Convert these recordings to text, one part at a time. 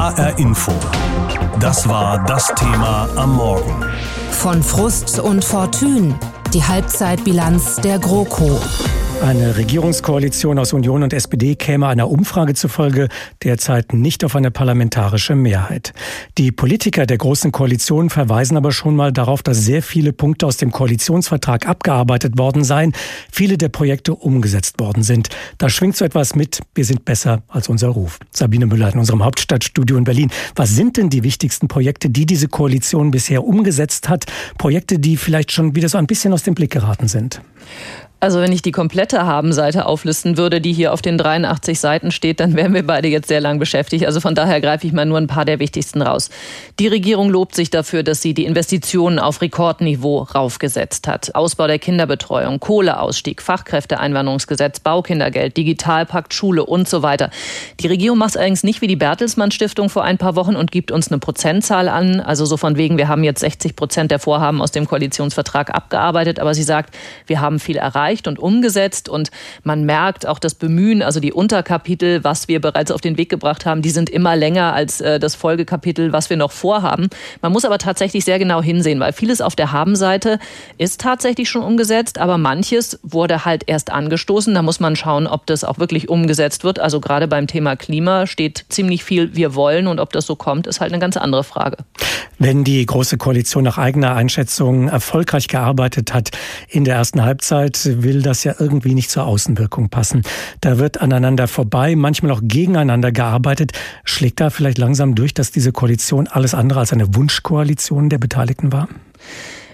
HR Info. Das war das Thema am Morgen. Von Frust und Fortune. Die Halbzeitbilanz der GroKo. Eine Regierungskoalition aus Union und SPD käme einer Umfrage zufolge derzeit nicht auf eine parlamentarische Mehrheit. Die Politiker der Großen Koalition verweisen aber schon mal darauf, dass sehr viele Punkte aus dem Koalitionsvertrag abgearbeitet worden seien, viele der Projekte umgesetzt worden sind. Da schwingt so etwas mit, wir sind besser als unser Ruf. Sabine Müller in unserem Hauptstadtstudio in Berlin. Was sind denn die wichtigsten Projekte, die diese Koalition bisher umgesetzt hat? Projekte, die vielleicht schon wieder so ein bisschen aus dem Blick geraten sind? Also wenn ich die komplette Habenseite auflisten würde, die hier auf den 83 Seiten steht, dann wären wir beide jetzt sehr lang beschäftigt. Also von daher greife ich mal nur ein paar der wichtigsten raus. Die Regierung lobt sich dafür, dass sie die Investitionen auf Rekordniveau raufgesetzt hat. Ausbau der Kinderbetreuung, Kohleausstieg, Fachkräfteeinwanderungsgesetz, Baukindergeld, Digitalpakt, Schule und so weiter. Die Regierung macht es allerdings nicht wie die Bertelsmann Stiftung vor ein paar Wochen und gibt uns eine Prozentzahl an. Also so von wegen, wir haben jetzt 60 Prozent der Vorhaben aus dem Koalitionsvertrag abgearbeitet. Aber sie sagt, wir haben viel erreicht erreicht und umgesetzt und man merkt auch das Bemühen, also die Unterkapitel, was wir bereits auf den Weg gebracht haben, die sind immer länger als äh, das Folgekapitel, was wir noch vorhaben. Man muss aber tatsächlich sehr genau hinsehen, weil vieles auf der Habenseite ist tatsächlich schon umgesetzt, aber manches wurde halt erst angestoßen. Da muss man schauen, ob das auch wirklich umgesetzt wird. Also gerade beim Thema Klima steht ziemlich viel wir wollen und ob das so kommt, ist halt eine ganz andere Frage. Wenn die Große Koalition nach eigener Einschätzung erfolgreich gearbeitet hat in der ersten Halbzeit, will das ja irgendwie nicht zur Außenwirkung passen. Da wird aneinander vorbei, manchmal auch gegeneinander gearbeitet. Schlägt da vielleicht langsam durch, dass diese Koalition alles andere als eine Wunschkoalition der Beteiligten war?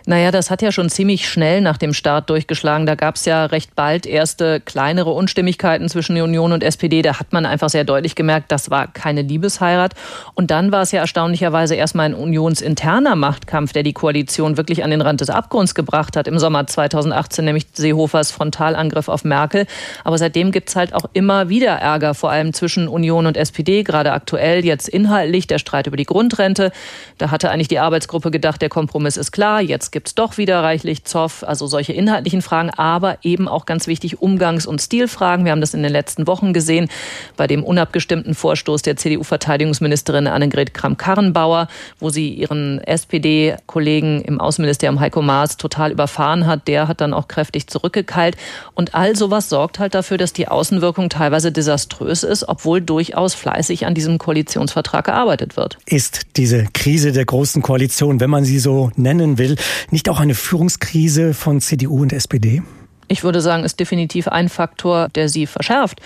Naja, das hat ja schon ziemlich schnell nach dem Start durchgeschlagen. Da gab es ja recht bald erste kleinere Unstimmigkeiten zwischen Union und SPD. Da hat man einfach sehr deutlich gemerkt, das war keine Liebesheirat. Und dann war es ja erstaunlicherweise erstmal ein unionsinterner Machtkampf, der die Koalition wirklich an den Rand des Abgrunds gebracht hat. Im Sommer 2018 nämlich Seehofers Frontalangriff auf Merkel. Aber seitdem gibt's halt auch immer wieder Ärger, vor allem zwischen Union und SPD. Gerade aktuell jetzt inhaltlich der Streit über die Grundrente. Da hatte eigentlich die Arbeitsgruppe gedacht, der Kompromiss ist klar. Jetzt gibt es doch wieder reichlich Zoff, also solche inhaltlichen Fragen, aber eben auch ganz wichtig Umgangs- und Stilfragen. Wir haben das in den letzten Wochen gesehen bei dem unabgestimmten Vorstoß der CDU-Verteidigungsministerin Annegret Kramp-Karrenbauer, wo sie ihren SPD-Kollegen im Außenministerium Heiko Maas total überfahren hat. Der hat dann auch kräftig zurückgekeilt. Und all sowas sorgt halt dafür, dass die Außenwirkung teilweise desaströs ist, obwohl durchaus fleißig an diesem Koalitionsvertrag gearbeitet wird. Ist diese Krise der großen Koalition, wenn man sie so nennen will, nicht auch eine Führungskrise von CDU und SPD? Ich würde sagen, ist definitiv ein Faktor, der sie verschärft.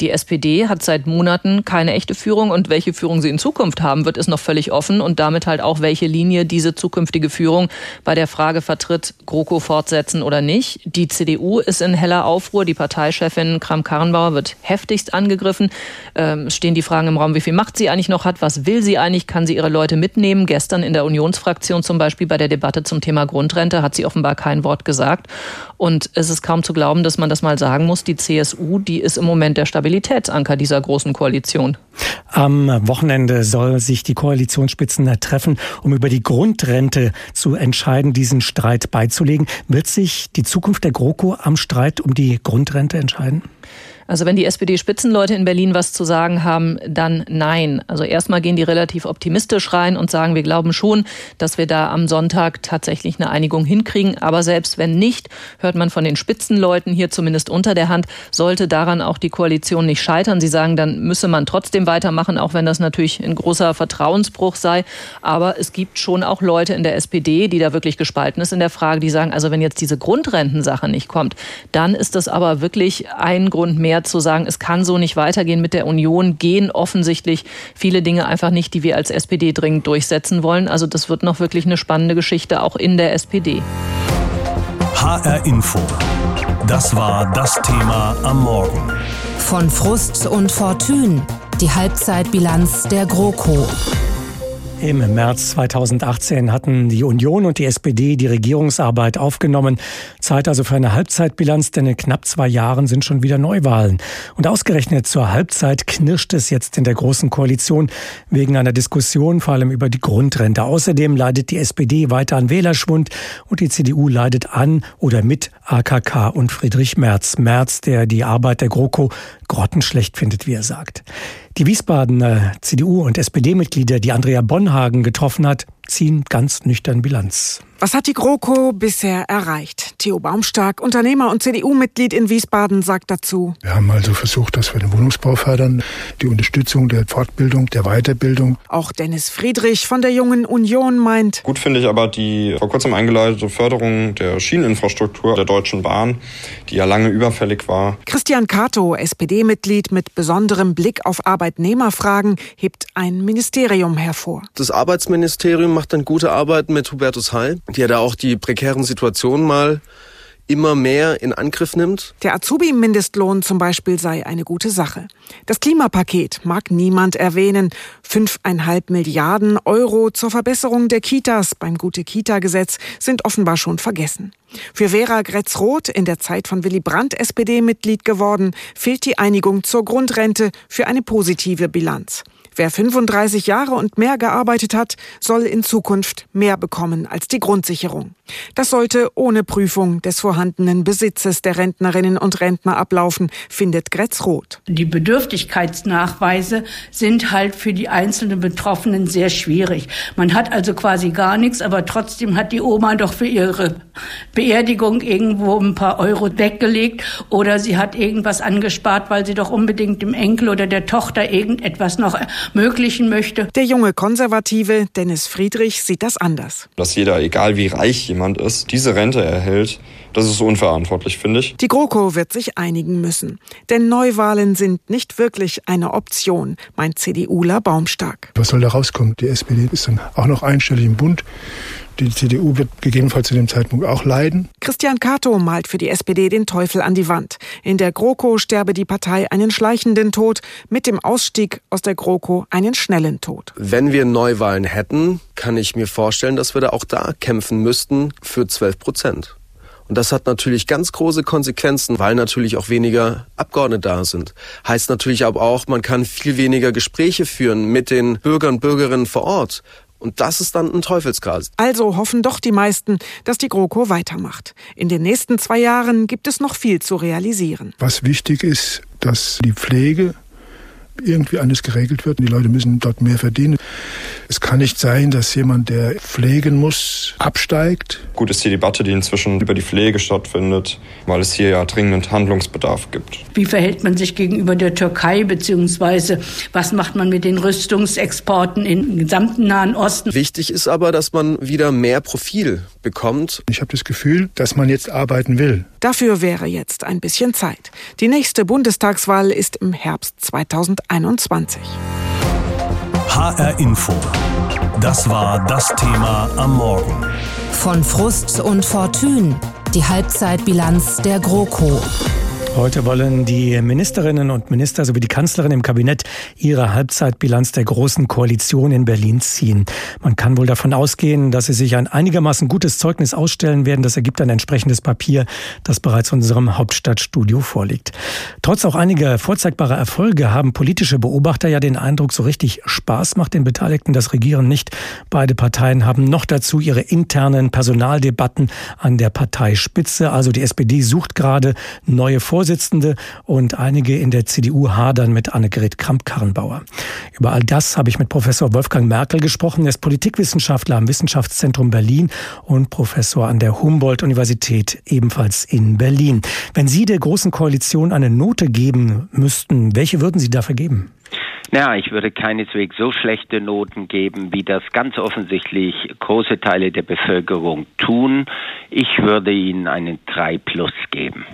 Die SPD hat seit Monaten keine echte Führung und welche Führung sie in Zukunft haben wird, ist noch völlig offen und damit halt auch, welche Linie diese zukünftige Führung bei der Frage vertritt, GroKo fortsetzen oder nicht. Die CDU ist in heller Aufruhr. Die Parteichefin Kram-Karrenbauer wird heftigst angegriffen. Ähm, stehen die Fragen im Raum, wie viel Macht sie eigentlich noch hat, was will sie eigentlich, kann sie ihre Leute mitnehmen. Gestern in der Unionsfraktion zum Beispiel bei der Debatte zum Thema Grundrente hat sie offenbar kein Wort gesagt. Und es ist kaum zu glauben, dass man das mal sagen muss. Die CSU, die ist im Moment der Stabilitätsanker dieser großen Koalition. Am Wochenende soll sich die Koalitionsspitzen treffen, um über die Grundrente zu entscheiden, diesen Streit beizulegen. Wird sich die Zukunft der GroKo am Streit um die Grundrente entscheiden? Also wenn die SPD-Spitzenleute in Berlin was zu sagen haben, dann nein. Also erstmal gehen die relativ optimistisch rein und sagen, wir glauben schon, dass wir da am Sonntag tatsächlich eine Einigung hinkriegen. Aber selbst wenn nicht, hört man von den Spitzenleuten hier zumindest unter der Hand, sollte daran auch die Koalition nicht scheitern. Sie sagen, dann müsse man trotzdem weitermachen, auch wenn das natürlich ein großer Vertrauensbruch sei. Aber es gibt schon auch Leute in der SPD, die da wirklich gespalten ist in der Frage, die sagen, also wenn jetzt diese Grundrentensache nicht kommt, dann ist das aber wirklich ein Grund mehr, zu sagen, es kann so nicht weitergehen mit der Union, gehen offensichtlich viele Dinge einfach nicht, die wir als SPD dringend durchsetzen wollen. Also das wird noch wirklich eine spannende Geschichte auch in der SPD. HR Info. Das war das Thema am Morgen. Von Frust und Fortune. Die Halbzeitbilanz der GroKo. Im März 2018 hatten die Union und die SPD die Regierungsarbeit aufgenommen. Zeit also für eine Halbzeitbilanz, denn in knapp zwei Jahren sind schon wieder Neuwahlen. Und ausgerechnet zur Halbzeit knirscht es jetzt in der Großen Koalition wegen einer Diskussion vor allem über die Grundrente. Außerdem leidet die SPD weiter an Wählerschwund und die CDU leidet an oder mit AKK und Friedrich Merz. Merz, der die Arbeit der GroKo grottenschlecht findet, wie er sagt. Die Wiesbadener CDU- und SPD-Mitglieder, die Andrea Bonhagen getroffen hat, ziehen ganz nüchtern Bilanz. Was hat die GroKo bisher erreicht? Theo Baumstark, Unternehmer und CDU-Mitglied in Wiesbaden, sagt dazu. Wir haben also versucht, dass wir den Wohnungsbau fördern, die Unterstützung der Fortbildung, der Weiterbildung. Auch Dennis Friedrich von der Jungen Union meint. Gut finde ich aber die vor kurzem eingeleitete Förderung der Schieneninfrastruktur der Deutschen Bahn, die ja lange überfällig war. Christian Cato, SPD-Mitglied mit besonderem Blick auf Arbeitnehmerfragen, hebt ein Ministerium hervor. Das Arbeitsministerium macht dann gute Arbeit mit Hubertus Heil, der da auch die prekären Situationen mal immer mehr in Angriff nimmt. Der Azubi-Mindestlohn zum Beispiel sei eine gute Sache. Das Klimapaket mag niemand erwähnen. Fünfeinhalb Milliarden Euro zur Verbesserung der Kitas beim Gute-Kita-Gesetz sind offenbar schon vergessen. Für Vera Gretz-Roth, in der Zeit von Willy Brandt SPD-Mitglied geworden, fehlt die Einigung zur Grundrente für eine positive Bilanz. Wer 35 Jahre und mehr gearbeitet hat, soll in Zukunft mehr bekommen als die Grundsicherung. Das sollte ohne Prüfung des vorhandenen Besitzes der Rentnerinnen und Rentner ablaufen, findet Gretz Roth. Die Bedürftigkeitsnachweise sind halt für die einzelnen Betroffenen sehr schwierig. Man hat also quasi gar nichts, aber trotzdem hat die Oma doch für ihre Beerdigung irgendwo ein paar Euro weggelegt oder sie hat irgendwas angespart, weil sie doch unbedingt dem Enkel oder der Tochter irgendetwas noch ermöglichen möchte. Der junge Konservative Dennis Friedrich sieht das anders. Dass jeder, egal wie reich jemand ist, diese Rente erhält, das ist unverantwortlich, finde ich. Die GroKo wird sich einigen müssen. Denn Neuwahlen sind nicht wirklich eine Option, meint CDUler Baumstark. Was soll da rauskommen? Die SPD ist dann auch noch einstellig im Bund. Die CDU wird gegebenenfalls zu dem Zeitpunkt auch leiden. Christian Cato malt für die SPD den Teufel an die Wand. In der GroKo sterbe die Partei einen schleichenden Tod, mit dem Ausstieg aus der GroKo einen schnellen Tod. Wenn wir Neuwahlen hätten, kann ich mir vorstellen, dass wir da auch da kämpfen müssten für 12 Prozent. Und das hat natürlich ganz große Konsequenzen, weil natürlich auch weniger Abgeordnete da sind. Heißt natürlich aber auch, man kann viel weniger Gespräche führen mit den Bürgern und Bürgerinnen vor Ort. Und das ist dann ein Teufelskreis. Also hoffen doch die meisten, dass die GroKo weitermacht. In den nächsten zwei Jahren gibt es noch viel zu realisieren. Was wichtig ist, dass die Pflege irgendwie anders geregelt wird. Die Leute müssen dort mehr verdienen. Es kann nicht sein, dass jemand, der pflegen muss, absteigt. Gut ist die Debatte, die inzwischen über die Pflege stattfindet, weil es hier ja dringend Handlungsbedarf gibt. Wie verhält man sich gegenüber der Türkei, beziehungsweise was macht man mit den Rüstungsexporten im gesamten Nahen Osten? Wichtig ist aber, dass man wieder mehr Profil bekommt. Ich habe das Gefühl, dass man jetzt arbeiten will. Dafür wäre jetzt ein bisschen Zeit. Die nächste Bundestagswahl ist im Herbst 2021. HR Info. Das war das Thema am Morgen. Von Frust und Fortune. Die Halbzeitbilanz der GroKo. Heute wollen die Ministerinnen und Minister sowie die Kanzlerin im Kabinett ihre Halbzeitbilanz der Großen Koalition in Berlin ziehen. Man kann wohl davon ausgehen, dass sie sich ein einigermaßen gutes Zeugnis ausstellen werden. Das ergibt ein entsprechendes Papier, das bereits unserem Hauptstadtstudio vorliegt. Trotz auch einiger vorzeigbarer Erfolge haben politische Beobachter ja den Eindruck, so richtig Spaß macht den Beteiligten das Regieren nicht. Beide Parteien haben noch dazu ihre internen Personaldebatten an der Parteispitze. Also die SPD sucht gerade neue Vorsitzende und einige in der CDU hadern mit Annegret Kramp-Karrenbauer. Über all das habe ich mit Professor Wolfgang Merkel gesprochen. Er ist Politikwissenschaftler am Wissenschaftszentrum Berlin und Professor an der Humboldt-Universität ebenfalls in Berlin. Wenn Sie der Großen Koalition eine Note geben müssten, welche würden Sie dafür geben? Ja, ich würde keineswegs so schlechte Noten geben, wie das ganz offensichtlich große Teile der Bevölkerung tun. Ich würde ihnen einen 3 plus geben.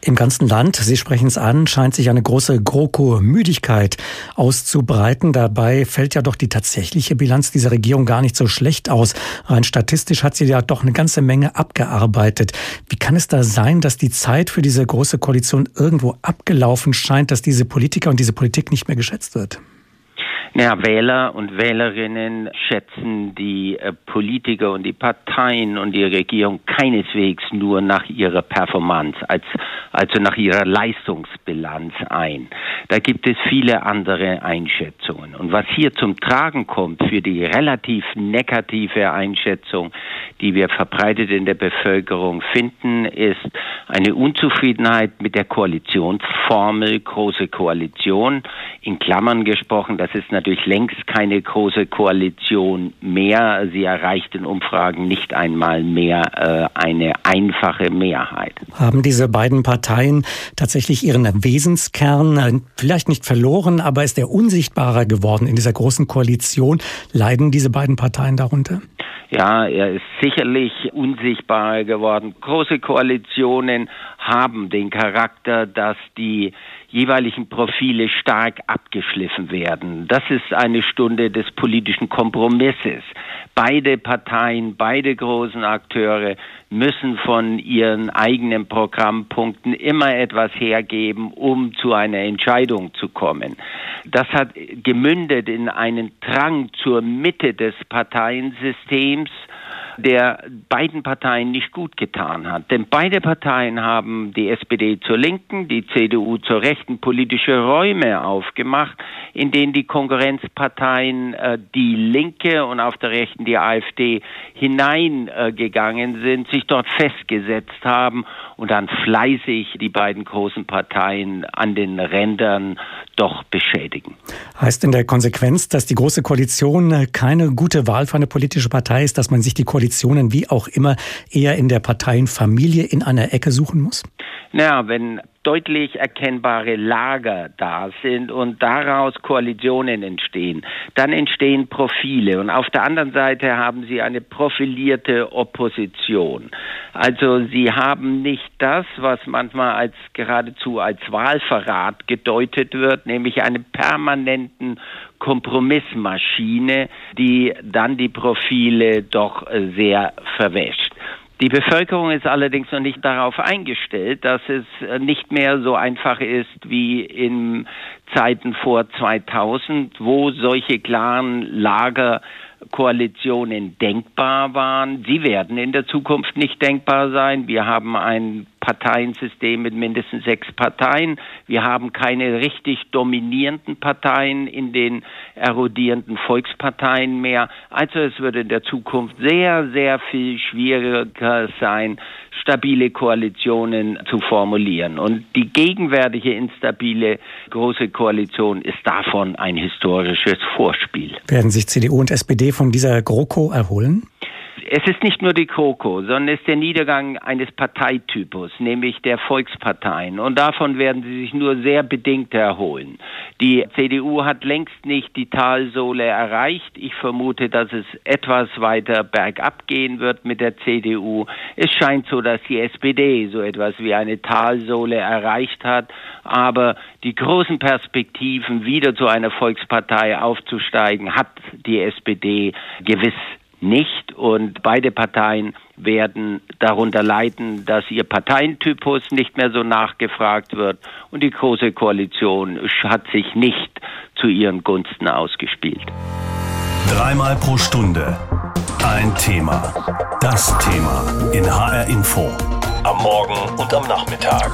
Im ganzen Land, Sie sprechen es an, scheint sich eine große GroKo-Müdigkeit auszubreiten. Dabei fällt ja doch die tatsächliche Bilanz dieser Regierung gar nicht so schlecht aus. Rein statistisch hat sie ja doch eine ganze Menge abgearbeitet. Wie kann es da sein, dass die Zeit für diese große Koalition irgendwo abgelaufen scheint, dass diese Politiker und diese Politik nicht mehr geschätzt wird? Naja, Wähler und Wählerinnen schätzen die äh, Politiker und die Parteien und die Regierung keineswegs nur nach ihrer Performance, als, also nach ihrer Leistungsbilanz ein. Da gibt es viele andere Einschätzungen. Und was hier zum Tragen kommt für die relativ negative Einschätzung, die wir verbreitet in der Bevölkerung finden, ist eine Unzufriedenheit mit der Koalitionsformel, große Koalition. In Klammern gesprochen, das ist natürlich längst keine große Koalition mehr. Sie erreicht in Umfragen nicht einmal mehr äh, eine einfache Mehrheit. Haben diese beiden Parteien tatsächlich ihren Wesenskern äh, vielleicht nicht verloren, aber ist er unsichtbarer geworden in dieser großen Koalition? Leiden diese beiden Parteien darunter? Ja, er ist sicherlich unsichtbarer geworden. Große Koalitionen haben den Charakter, dass die jeweiligen Profile stark abgeschliffen werden. Das ist eine Stunde des politischen Kompromisses. Beide Parteien, beide großen Akteure müssen von ihren eigenen Programmpunkten immer etwas hergeben, um zu einer Entscheidung zu kommen. Das hat gemündet in einen Drang zur Mitte des Parteiensystems, der beiden Parteien nicht gut getan hat. Denn beide Parteien haben die SPD zur Linken, die CDU zur rechten politische Räume aufgemacht, in denen die Konkurrenzparteien äh, die Linke und auf der rechten die AfD hineingegangen äh, sind, sich dort festgesetzt haben und dann fleißig die beiden großen Parteien an den Rändern doch beschädigen. Heißt in der Konsequenz, dass die Große Koalition keine gute Wahl für eine politische Partei ist, dass man sich die Koalitionen wie auch immer eher in der Parteienfamilie in einer Ecke suchen muss? Naja, wenn deutlich erkennbare Lager da sind und daraus Koalitionen entstehen. Dann entstehen Profile und auf der anderen Seite haben sie eine profilierte Opposition. Also sie haben nicht das, was manchmal als geradezu als Wahlverrat gedeutet wird, nämlich einen permanenten Kompromissmaschine, die dann die Profile doch sehr verwäscht. Die Bevölkerung ist allerdings noch nicht darauf eingestellt, dass es äh, nicht mehr so einfach ist wie in Zeiten vor 2000, wo solche klaren Lagerkoalitionen denkbar waren. Sie werden in der Zukunft nicht denkbar sein. Wir haben ein Parteiensystem mit mindestens sechs Parteien. Wir haben keine richtig dominierenden Parteien in den erodierenden Volksparteien mehr. Also es wird in der Zukunft sehr, sehr viel schwieriger sein, stabile Koalitionen zu formulieren. Und die gegenwärtige instabile große Koalition ist davon ein historisches Vorspiel. Werden sich CDU und SPD von dieser GroKo erholen? Es ist nicht nur die Kroko, sondern es ist der Niedergang eines Parteitypus, nämlich der Volksparteien. Und davon werden sie sich nur sehr bedingt erholen. Die CDU hat längst nicht die Talsohle erreicht. Ich vermute, dass es etwas weiter bergab gehen wird mit der CDU. Es scheint so, dass die SPD so etwas wie eine Talsohle erreicht hat. Aber die großen Perspektiven, wieder zu einer Volkspartei aufzusteigen, hat die SPD gewiss nicht und beide Parteien werden darunter leiden, dass ihr Parteientypus nicht mehr so nachgefragt wird und die Große Koalition hat sich nicht zu ihren Gunsten ausgespielt. Dreimal pro Stunde ein Thema. Das Thema in HR Info. Am Morgen und am Nachmittag.